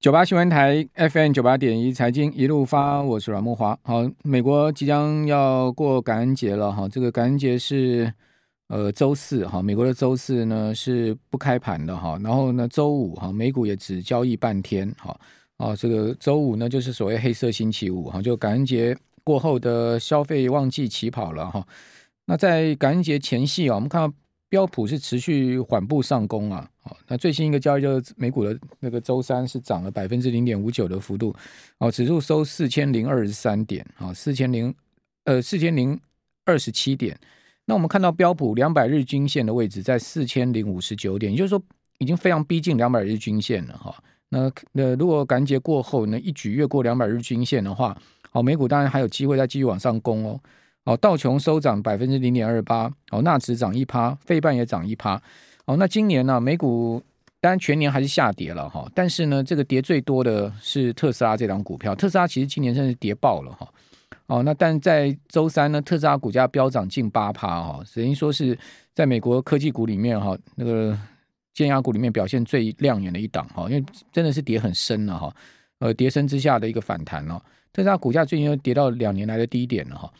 九八新闻台 FM 九八点一财经一路发，我是阮慕华。好，美国即将要过感恩节了哈，这个感恩节是呃周四哈，美国的周四呢是不开盘的哈，然后呢周五哈，美股也只交易半天哈，啊这个周五呢就是所谓黑色星期五哈，就感恩节过后的消费旺季起跑了哈。那在感恩节前夕啊，我们看到。标普是持续缓步上攻啊，好，那最新一个交易就是美股的那个周三是涨了百分之零点五九的幅度，哦，指数收四千零二十三点，啊，四千零呃四千零二十七点。那我们看到标普两百日均线的位置在四千零五十九点，也就是说已经非常逼近两百日均线了哈。那那如果赶节过后呢，一举越过两百日均线的话，好，美股当然还有机会再继续往上攻哦。哦，道琼收涨百分之零点二八，哦，纳指涨一趴，费半也涨一趴。哦，那今年呢、美股当然全年还是下跌了哈，但是呢，这个跌最多的是特斯拉这档股票。特斯拉其实今年真是跌爆了哈。哦，那但在周三呢，特斯拉股价飙涨近八趴哈，等于说是在美国科技股里面哈，那个尖牙股里面表现最亮眼的一档哈，因为真的是跌很深了哈，呃，跌深之下的一个反弹了。特斯拉股价最近又跌到两年来的低点了哈。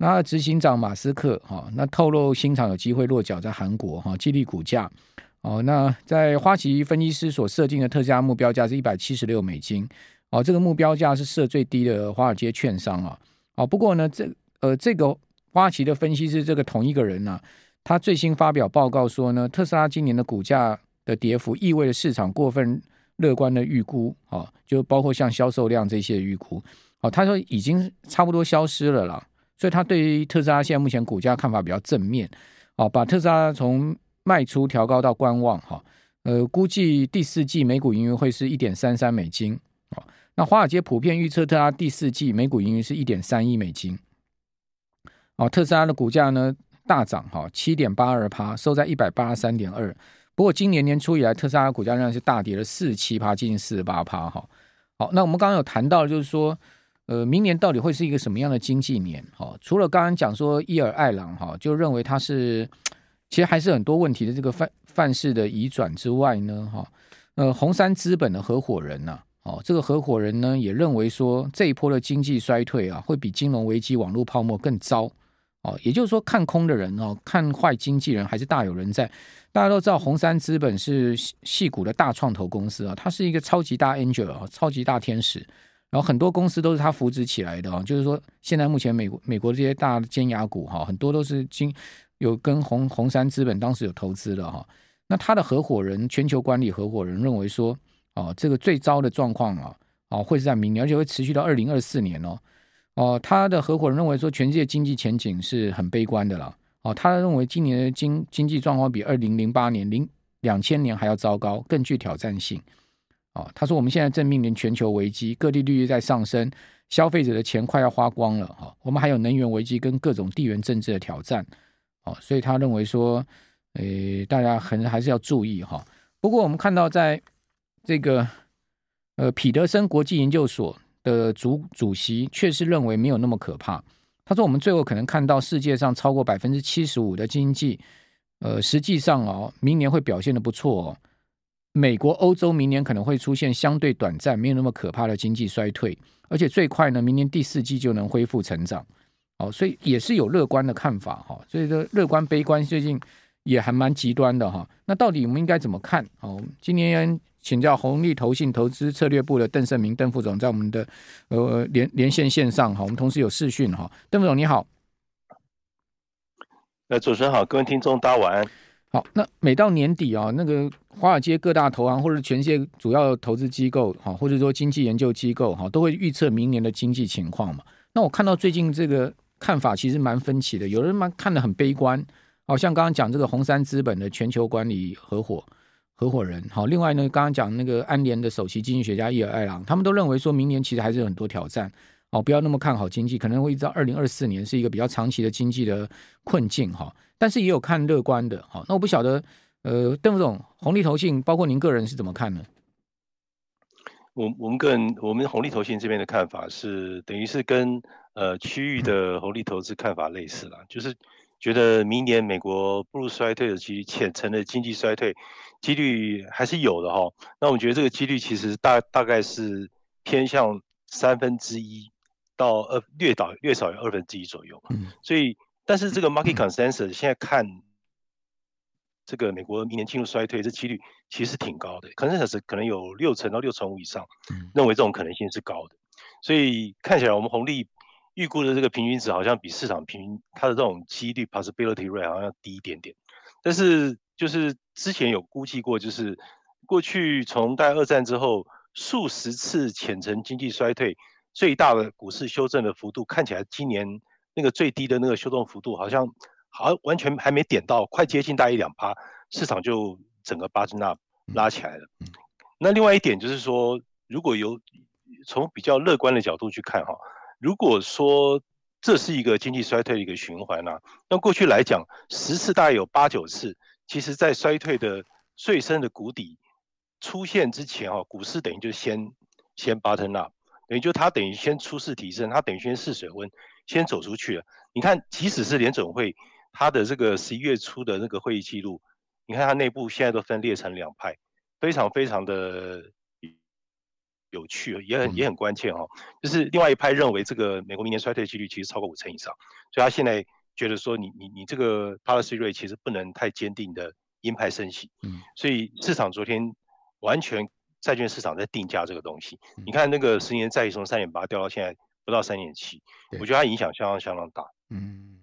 那执行长马斯克哈，那透露新厂有机会落脚在韩国哈，激励股价哦。那在花旗分析师所设定的特价目标价是一百七十六美金哦，这个目标价是设最低的华尔街券商啊。哦，不过呢，这呃这个花旗的分析师这个同一个人呢，他最新发表报告说呢，特斯拉今年的股价的跌幅意味着市场过分乐观的预估啊，就包括像销售量这些预估哦，他说已经差不多消失了啦。所以他对于特斯拉现在目前股价看法比较正面，啊，把特斯拉从卖出调高到观望，哈，呃，估计第四季每股盈余会是一点三三美金，哦，那华尔街普遍预测特斯拉第四季每股盈余是一点三亿美金，哦，特斯拉的股价呢大涨，哈，七点八二趴，收在一百八十三点二，不过今年年初以来，特斯拉的股价仍然是大跌了四十七趴，接近四十八趴，哈，好，那我们刚刚有谈到，就是说。呃，明年到底会是一个什么样的经济年？哈，除了刚刚讲说伊尔艾朗哈，就认为他是其实还是很多问题的这个范范式的移转之外呢，哈，呃，红杉资本的合伙人呐，哦，这个合伙人呢也认为说这一波的经济衰退啊，会比金融危机、网络泡沫更糟，哦，也就是说看空的人哦，看坏经济人还是大有人在。大家都知道红杉资本是矽谷的大创投公司啊，它是一个超级大 angel 啊，超级大天使。然后很多公司都是他扶植起来的啊，就是说现在目前美国美国这些大的尖牙股哈，很多都是经有跟红红杉资本当时有投资的哈。那他的合伙人全球管理合伙人认为说，哦，这个最糟的状况啊，哦会是在明年，而且会持续到二零二四年哦。哦，他的合伙人认为说，全世界经济前景是很悲观的了。哦，他认为今年的经经济状况比二零零八年、零两千年还要糟糕，更具挑战性。哦，他说我们现在正面临全球危机，各地利率在上升，消费者的钱快要花光了。哈，我们还有能源危机跟各种地缘政治的挑战。哦，所以他认为说，诶，大家可能还是要注意哈。不过我们看到，在这个呃彼得森国际研究所的主主席确实认为没有那么可怕。他说，我们最后可能看到世界上超过百分之七十五的经济，呃，实际上哦，明年会表现得不错哦。美国、欧洲明年可能会出现相对短暂、没有那么可怕的经济衰退，而且最快呢，明年第四季就能恢复成长。哦，所以也是有乐观的看法哈。所以说，乐观、悲观最近也还蛮极端的哈。那到底我们应该怎么看？哦，今年请教红利投信投资策略部的邓胜明邓副总，在我们的呃连连线线上哈，我们同时有视讯哈。邓副总你好，呃，主持人好，各位听众大家晚安。好，那每到年底啊，那个华尔街各大投行或者全世界主要投资机构，哈，或者说经济研究机构，哈，都会预测明年的经济情况嘛。那我看到最近这个看法其实蛮分歧的，有人蛮看得很悲观，好像刚刚讲这个红杉资本的全球管理合伙合伙人，好，另外呢，刚刚讲那个安联的首席经济学家伊尔艾朗，他们都认为说明年其实还是有很多挑战。哦，不要那么看好经济，可能会一直到二零二四年是一个比较长期的经济的困境哈。但是也有看乐观的哈。那我不晓得，呃，邓副总，红利投信包括您个人是怎么看呢？我我们个人，我们红利投信这边的看法是，等于是跟呃区域的 红利投资看法类似啦，就是觉得明年美国步入衰退的几率，浅层的经济衰退几率还是有的哈。那我们觉得这个几率其实大大概是偏向三分之一到二略少略少于二分之一左右。嗯，所以但是这个 market consensus 现在看这个美国明年进入衰退，这几率其实挺高的，consensus 可能有六成到六成五以上，认为这种可能性是高的。所以看起来我们红利。预估的这个平均值好像比市场平均它的这种几率 possibility rate 好像要低一点点，但是就是之前有估计过，就是过去从大概二战之后数十次浅层经济衰退，最大的股市修正的幅度，看起来今年那个最低的那个修正幅度好像好像完全还没点到，快接近大一两趴，市场就整个 bottom up 拉起来了。那另外一点就是说，如果有从比较乐观的角度去看哈。如果说这是一个经济衰退的一个循环呢、啊，那过去来讲，十次大概有八九次，其实在衰退的最深的谷底出现之前啊，股市等于就先先 bottom up，等于就它等于先初试提升，它等于先试水温，先走出去了。你看，即使是联总会它的这个十一月初的那个会议记录，你看它内部现在都分裂成两派，非常非常的。有趣，也很也很关键哈、哦，就是另外一派认为这个美国明年衰退几率其实超过五成以上，所以他现在觉得说你你你这个 policy rate 其实不能太坚定的鹰派升息，嗯，所以市场昨天完全债券市场在定价这个东西，你看那个十年债从三点八掉到现在不到三点七，我觉得它影响相当相当大，嗯。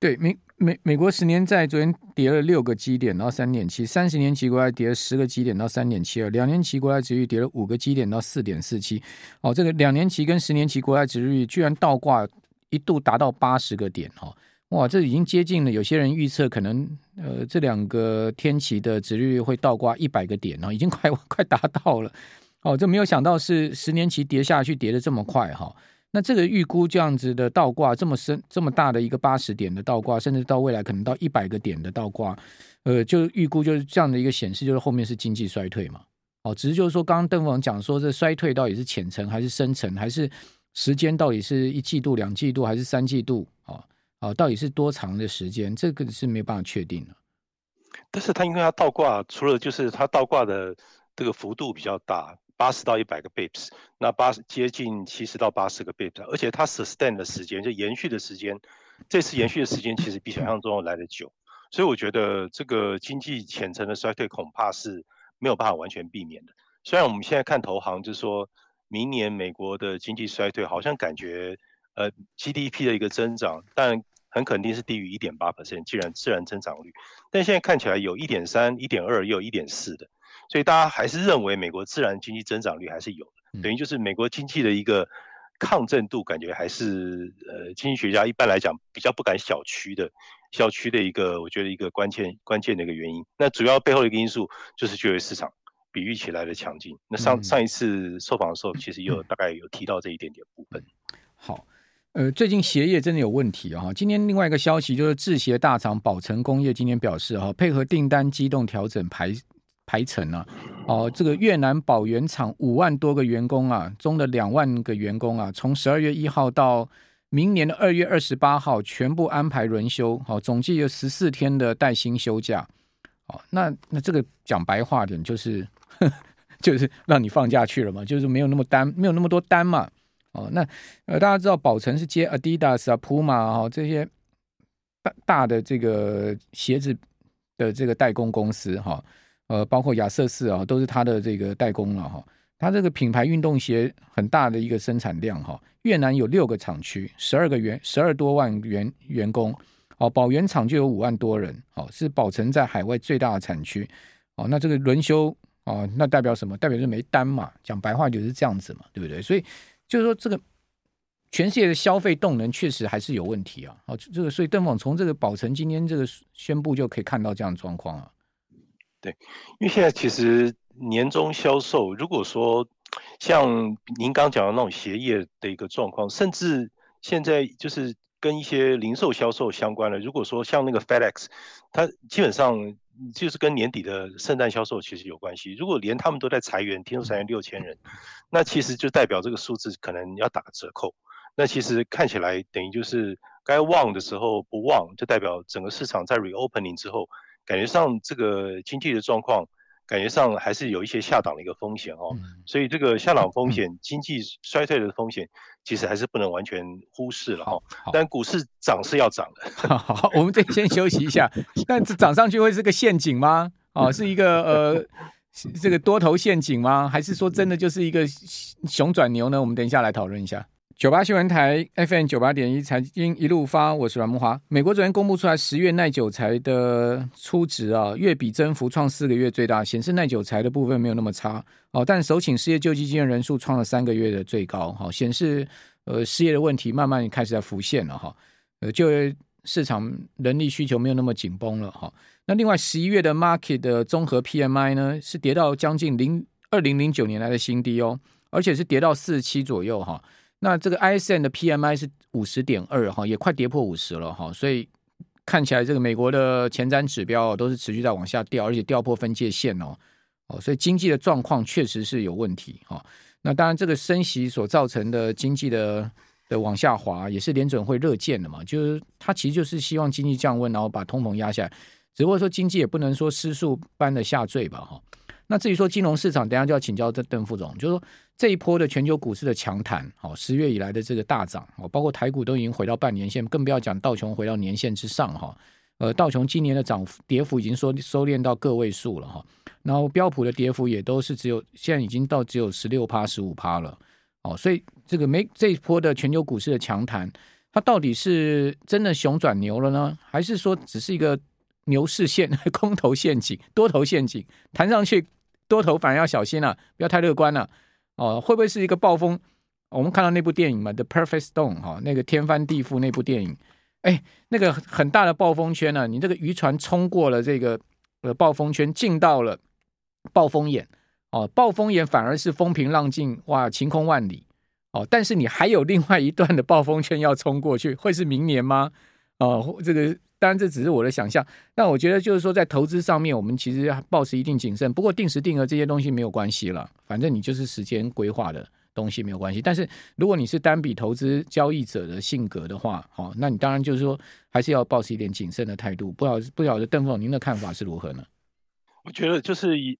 对，美美美国十年债昨天跌了六个基点到三点七，三十年期国债跌了十个基点到三点七二，两年期国债值率跌了五个基点到四点四七。哦，这个两年期跟十年期国债值率居然倒挂一度达到八十个点哈、哦，哇，这已经接近了。有些人预测可能呃这两个天期的殖率会倒挂一百个点哦，已经快 快达到了。哦，这没有想到是十年期跌下去跌得这么快哈。那这个预估这样子的倒挂这么深这么大的一个八十点的倒挂，甚至到未来可能到一百个点的倒挂，呃，就预估就是这样的一个显示，就是后面是经济衰退嘛。哦，只是就是说，刚刚邓总讲说，这衰退到底是浅层还是深层，还是时间到底是一季度、两季度还是三季度？哦，哦，到底是多长的时间？这个是没有办法确定的。但是它因为它倒挂，除了就是它倒挂的这个幅度比较大。八十到一百个 bips，那八十接近七十到八十个 bips，而且它 sustain 的时间就延续的时间，这次延续的时间其实比想象中来得久，所以我觉得这个经济浅层的衰退恐怕是没有办法完全避免的。虽然我们现在看投行就是说明年美国的经济衰退好像感觉呃 GDP 的一个增长，但很肯定是低于一点八 percent，既然自然增长率，但现在看起来有一点三、一点二，也有一点四的。所以大家还是认为美国自然经济增长率还是有的，等于就是美国经济的一个抗震度，感觉还是呃，经济学家一般来讲比较不敢小觑的，小觑的一个我觉得一个关键关键的一个原因。那主要背后的一个因素就是就业市场比预期来的强劲。那上上一次受访的时候，其实有大概有提到这一点点部分。好，呃，最近鞋业真的有问题啊！今天另外一个消息就是制鞋大厂宝成工业今天表示哈，配合订单机动调整排。排程啊，哦，这个越南宝原厂五万多个员工啊，中的两万个员工啊，从十二月一号到明年的二月二十八号，全部安排轮休，好，总计有十四天的带薪休假，哦，那那这个讲白话点就是，就是让你放假去了嘛，就是没有那么单，没有那么多单嘛，哦，那呃大家知道宝成是接 Adidas 啊、Puma 啊这些大大的这个鞋子的这个代工公司哈。呃，包括亚瑟士啊，都是他的这个代工了哈。他这个品牌运动鞋很大的一个生产量哈。越南有六个厂区，十二个员，十二多万员员工。哦，宝源厂就有五万多人。哦，是宝成在海外最大的产区。哦，那这个轮休哦，那代表什么？代表是没单嘛。讲白话就是这样子嘛，对不对？所以就是说，这个全世界的消费动能确实还是有问题啊。哦，这个所以邓总从这个宝成今天这个宣布就可以看到这样的状况啊。对，因为现在其实年终销售，如果说像您刚讲的那种鞋业的一个状况，甚至现在就是跟一些零售销售相关的，如果说像那个 FedEx，它基本上就是跟年底的圣诞销售其实有关系。如果连他们都在裁员，听说裁员六千人，那其实就代表这个数字可能要打个折扣。那其实看起来等于就是该旺的时候不旺，就代表整个市场在 reopening 之后，感觉上这个经济的状况，感觉上还是有一些下档的一个风险哦。嗯、所以这个下档风险、嗯、经济衰退的风险，其实还是不能完全忽视了哈。但股市涨是要涨的。我们这先休息一下。但这涨上去会是个陷阱吗？哦，是一个呃，这个多头陷阱吗？还是说真的就是一个熊转牛呢？我们等一下来讨论一下。九八新闻台 FM 九八点一财经一路发，我是阮慕华。美国昨天公布出来十月耐久财的初值啊，月比增幅创四个月最大，显示耐久财的部分没有那么差哦。但首请失业救济金的人数创了三个月的最高，好，显示呃失业的问题慢慢开始在浮现了哈。呃，就业市场人力需求没有那么紧绷了哈。那另外十一月的 market 的综合 PMI 呢，是跌到将近零二零零九年来的新低哦，而且是跌到四十七左右哈。那这个 ISM 的 PMI 是五十点二哈，也快跌破五十了哈，所以看起来这个美国的前瞻指标都是持续在往下掉，而且掉破分界线哦哦，所以经济的状况确实是有问题哈。那当然，这个升息所造成的经济的的往下滑，也是联准会乐见的嘛，就是它其实就是希望经济降温，然后把通膨压下来，只不过说经济也不能说失速般的下坠吧哈。那至于说金融市场，等下就要请教这邓副总，就是说这一波的全球股市的强弹，哦，十月以来的这个大涨，哦，包括台股都已经回到半年线，更不要讲道琼回到年线之上哈，呃，道琼今年的涨幅跌幅已经收收敛到个位数了哈，然后标普的跌幅也都是只有现在已经到只有十六趴十五趴了，哦，所以这个没这一波的全球股市的强弹，它到底是真的熊转牛了呢，还是说只是一个牛市陷 空头陷阱、多头陷阱，弹上去？多头反而要小心了，不要太乐观了哦。会不会是一个暴风？我们看到那部电影嘛，《The Perfect Storm》哈，那个天翻地覆那部电影，哎，那个很大的暴风圈呢、啊，你这个渔船冲过了这个呃暴风圈，进到了暴风眼哦，暴风眼反而是风平浪静，哇，晴空万里哦。但是你还有另外一段的暴风圈要冲过去，会是明年吗？哦，这个。当然，这只是我的想象。但我觉得，就是说，在投资上面，我们其实保持一定谨慎。不过，定时定额这些东西没有关系了，反正你就是时间规划的东西没有关系。但是，如果你是单笔投资交易者的性格的话，哦，那你当然就是说，还是要保持一点谨慎的态度。不晓不晓得邓总您的看法是如何呢？我觉得就是以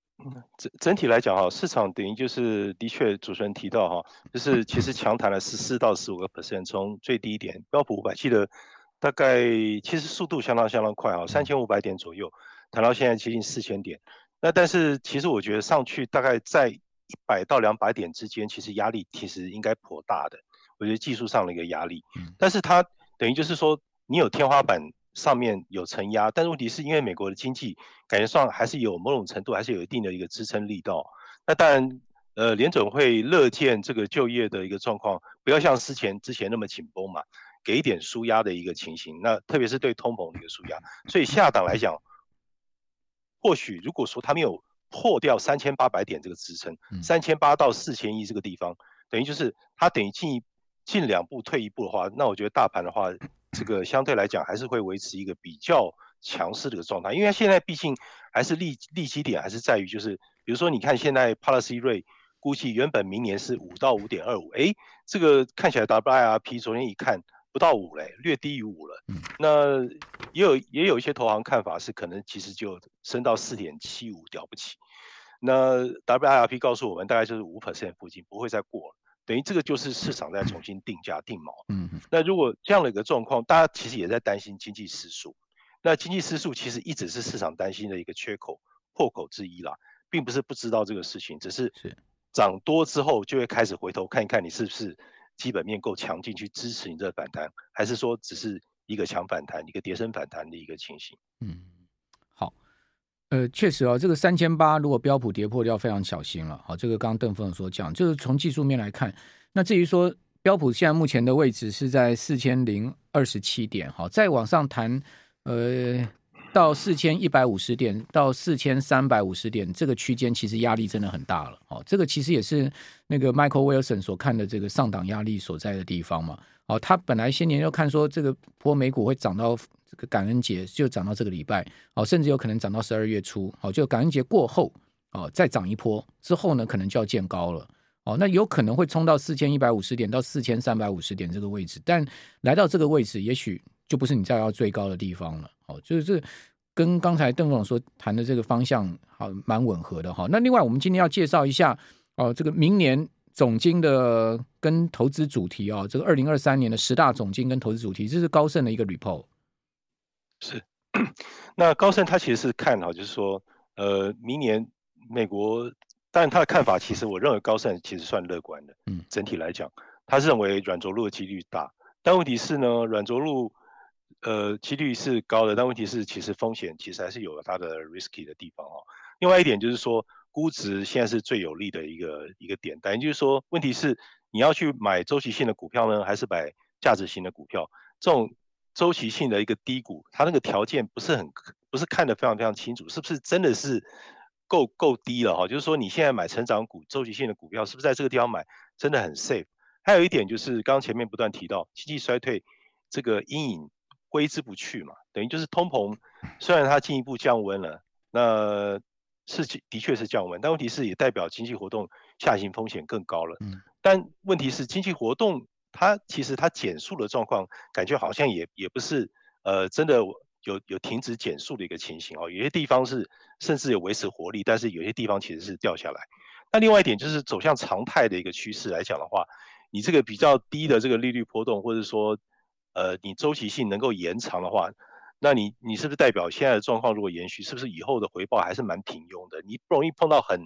整整体来讲哈，市场等于就是的确主持人提到哈，就是其实强弹了十四到十五个 percent，从最低点标普五百记得。大概其实速度相当相当快啊，三千五百点左右，谈到现在接近四千点。那但是其实我觉得上去大概在一百到两百点之间，其实压力其实应该颇大的。我觉得技术上的一个压力，但是它等于就是说你有天花板上面有承压，但是问题是因为美国的经济感觉上还是有某种程度还是有一定的一个支撑力道。那当然，呃，联准会乐见这个就业的一个状况不要像之前之前那么紧绷嘛。给点舒压的一个情形，那特别是对通膨的一个舒压，所以下档来讲，或许如果说它没有破掉三千八百点这个支撑，三千八到四千一这个地方，等于就是它等于进一进两步退一步的话，那我觉得大盘的话，这个相对来讲还是会维持一个比较强势的一个状态，因为现在毕竟还是利利基点还是在于就是，比如说你看现在 policy rate 估计原本明年是五到五点二五，哎，这个看起来 WIRP 昨天一看。不到五嘞，略低于五了。嗯，那也有也有一些投行看法是，可能其实就升到四点七五，了不起。那 WIRP 告诉我们，大概就是五 percent 附近，不会再过了。等于这个就是市场在重新定价定锚。嗯，那如果这样的一个状况，大家其实也在担心经济失速。那经济失速其实一直是市场担心的一个缺口破口之一啦，并不是不知道这个事情，只是涨多之后就会开始回头看一看你是不是。基本面够强劲去支持你这个反弹，还是说只是一个强反弹、一个跌升反弹的一个情形？嗯，好，呃，确实哦，这个三千八如果标普跌破，要非常小心了。好，这个刚刚邓峰所讲，就是从技术面来看，那至于说标普现在目前的位置是在四千零二十七点，好，再往上弹，呃。到四千一百五十点到四千三百五十点这个区间，其实压力真的很大了。哦，这个其实也是那个 Michael Wilson 所看的这个上档压力所在的地方嘛。哦，他本来先年就看说这个波美股会涨到这个感恩节，就涨到这个礼拜，哦，甚至有可能涨到十二月初。哦，就感恩节过后，哦，再涨一波之后呢，可能就要见高了。哦，那有可能会冲到四千一百五十点到四千三百五十点这个位置，但来到这个位置，也许就不是你再要最高的地方了。哦，就是这跟刚才邓总所谈的这个方向好蛮吻合的哈。那另外，我们今天要介绍一下哦，这个明年总经的跟投资主题哦，这个二零二三年的十大总经跟投资主题，这是高盛的一个 report。是，那高盛他其实是看好，就是说，呃，明年美国。但他的看法，其实我认为高盛其实算乐观的。嗯，整体来讲，他是认为软着陆的几率大。但问题是呢，软着陆，呃，几率是高的，但问题是其实风险其实还是有它的 risky 的地方哦。另外一点就是说，估值现在是最有利的一个一个点。但就是说，问题是你要去买周期性的股票呢，还是买价值型的股票？这种周期性的一个低谷，它那个条件不是很不是看得非常非常清楚，是不是真的是？够够低了哈，就是说你现在买成长股、周期性的股票，是不是在这个地方买真的很 safe？还有一点就是，刚前面不断提到经济衰退这个阴影挥之不去嘛，等于就是通膨虽然它进一步降温了，那是的确是降温，但问题是也代表经济活动下行风险更高了。但问题是经济活动它其实它减速的状况，感觉好像也也不是呃真的。有有停止减速的一个情形哦，有些地方是甚至有维持活力，但是有些地方其实是掉下来。那另外一点就是走向常态的一个趋势来讲的话，你这个比较低的这个利率波动，或者说呃你周期性能够延长的话，那你你是不是代表现在的状况如果延续，是不是以后的回报还是蛮平庸的？你不容易碰到很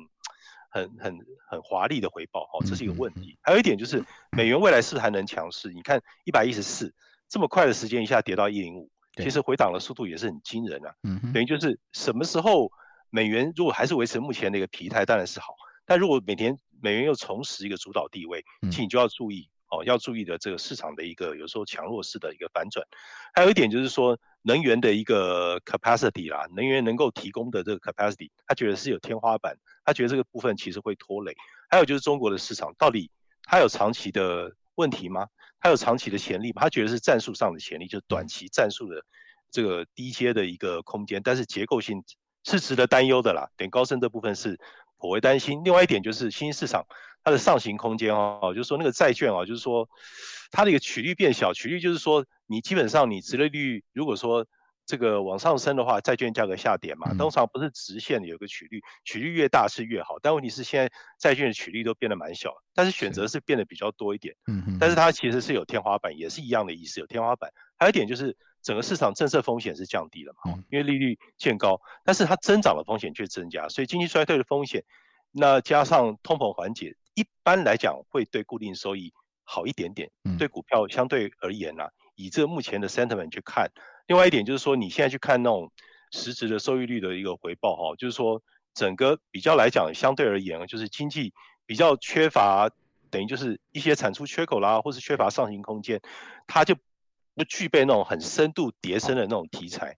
很很很华丽的回报哦，这是一个问题。还有一点就是美元未来是不是还能强势？你看一百一十四这么快的时间一下跌到一零五。其实回档的速度也是很惊人啊，等于就是什么时候美元如果还是维持目前的一个疲态，当然是好。但如果每天美元又重拾一个主导地位，请你就要注意哦，要注意的这个市场的一个有时候强弱势的一个反转。还有一点就是说能源的一个 capacity 啦，能源能够提供的这个 capacity，他觉得是有天花板，他觉得这个部分其实会拖累。还有就是中国的市场到底它有长期的问题吗？它有长期的潜力吗？他觉得是战术上的潜力，就是短期战术的这个低阶的一个空间，但是结构性是值得担忧的啦。点高盛这部分是我会担心。另外一点就是新兴市场它的上行空间哦，就是说那个债券哦，就是说它的一个曲率变小，曲率就是说你基本上你直利率如果说。这个往上升的话，债券价格下跌嘛，通常不是直线的，有个曲率，曲率越大是越好。但问题是现在债券的曲率都变得蛮小，但是选择是变得比较多一点。嗯嗯。但是它其实是有天花板，也是一样的意思，有天花板。还有一点就是整个市场政策风险是降低了嘛，因为利率渐高，但是它增长的风险却增加，所以经济衰退的风险，那加上通膨缓解，一般来讲会对固定收益好一点点。对股票相对而言呢、啊，以这目前的 sentiment 去看。另外一点就是说，你现在去看那种实质的收益率的一个回报哈，就是说整个比较来讲，相对而言，就是经济比较缺乏，等于就是一些产出缺口啦，或是缺乏上行空间，它就不具备那种很深度叠升的那种题材。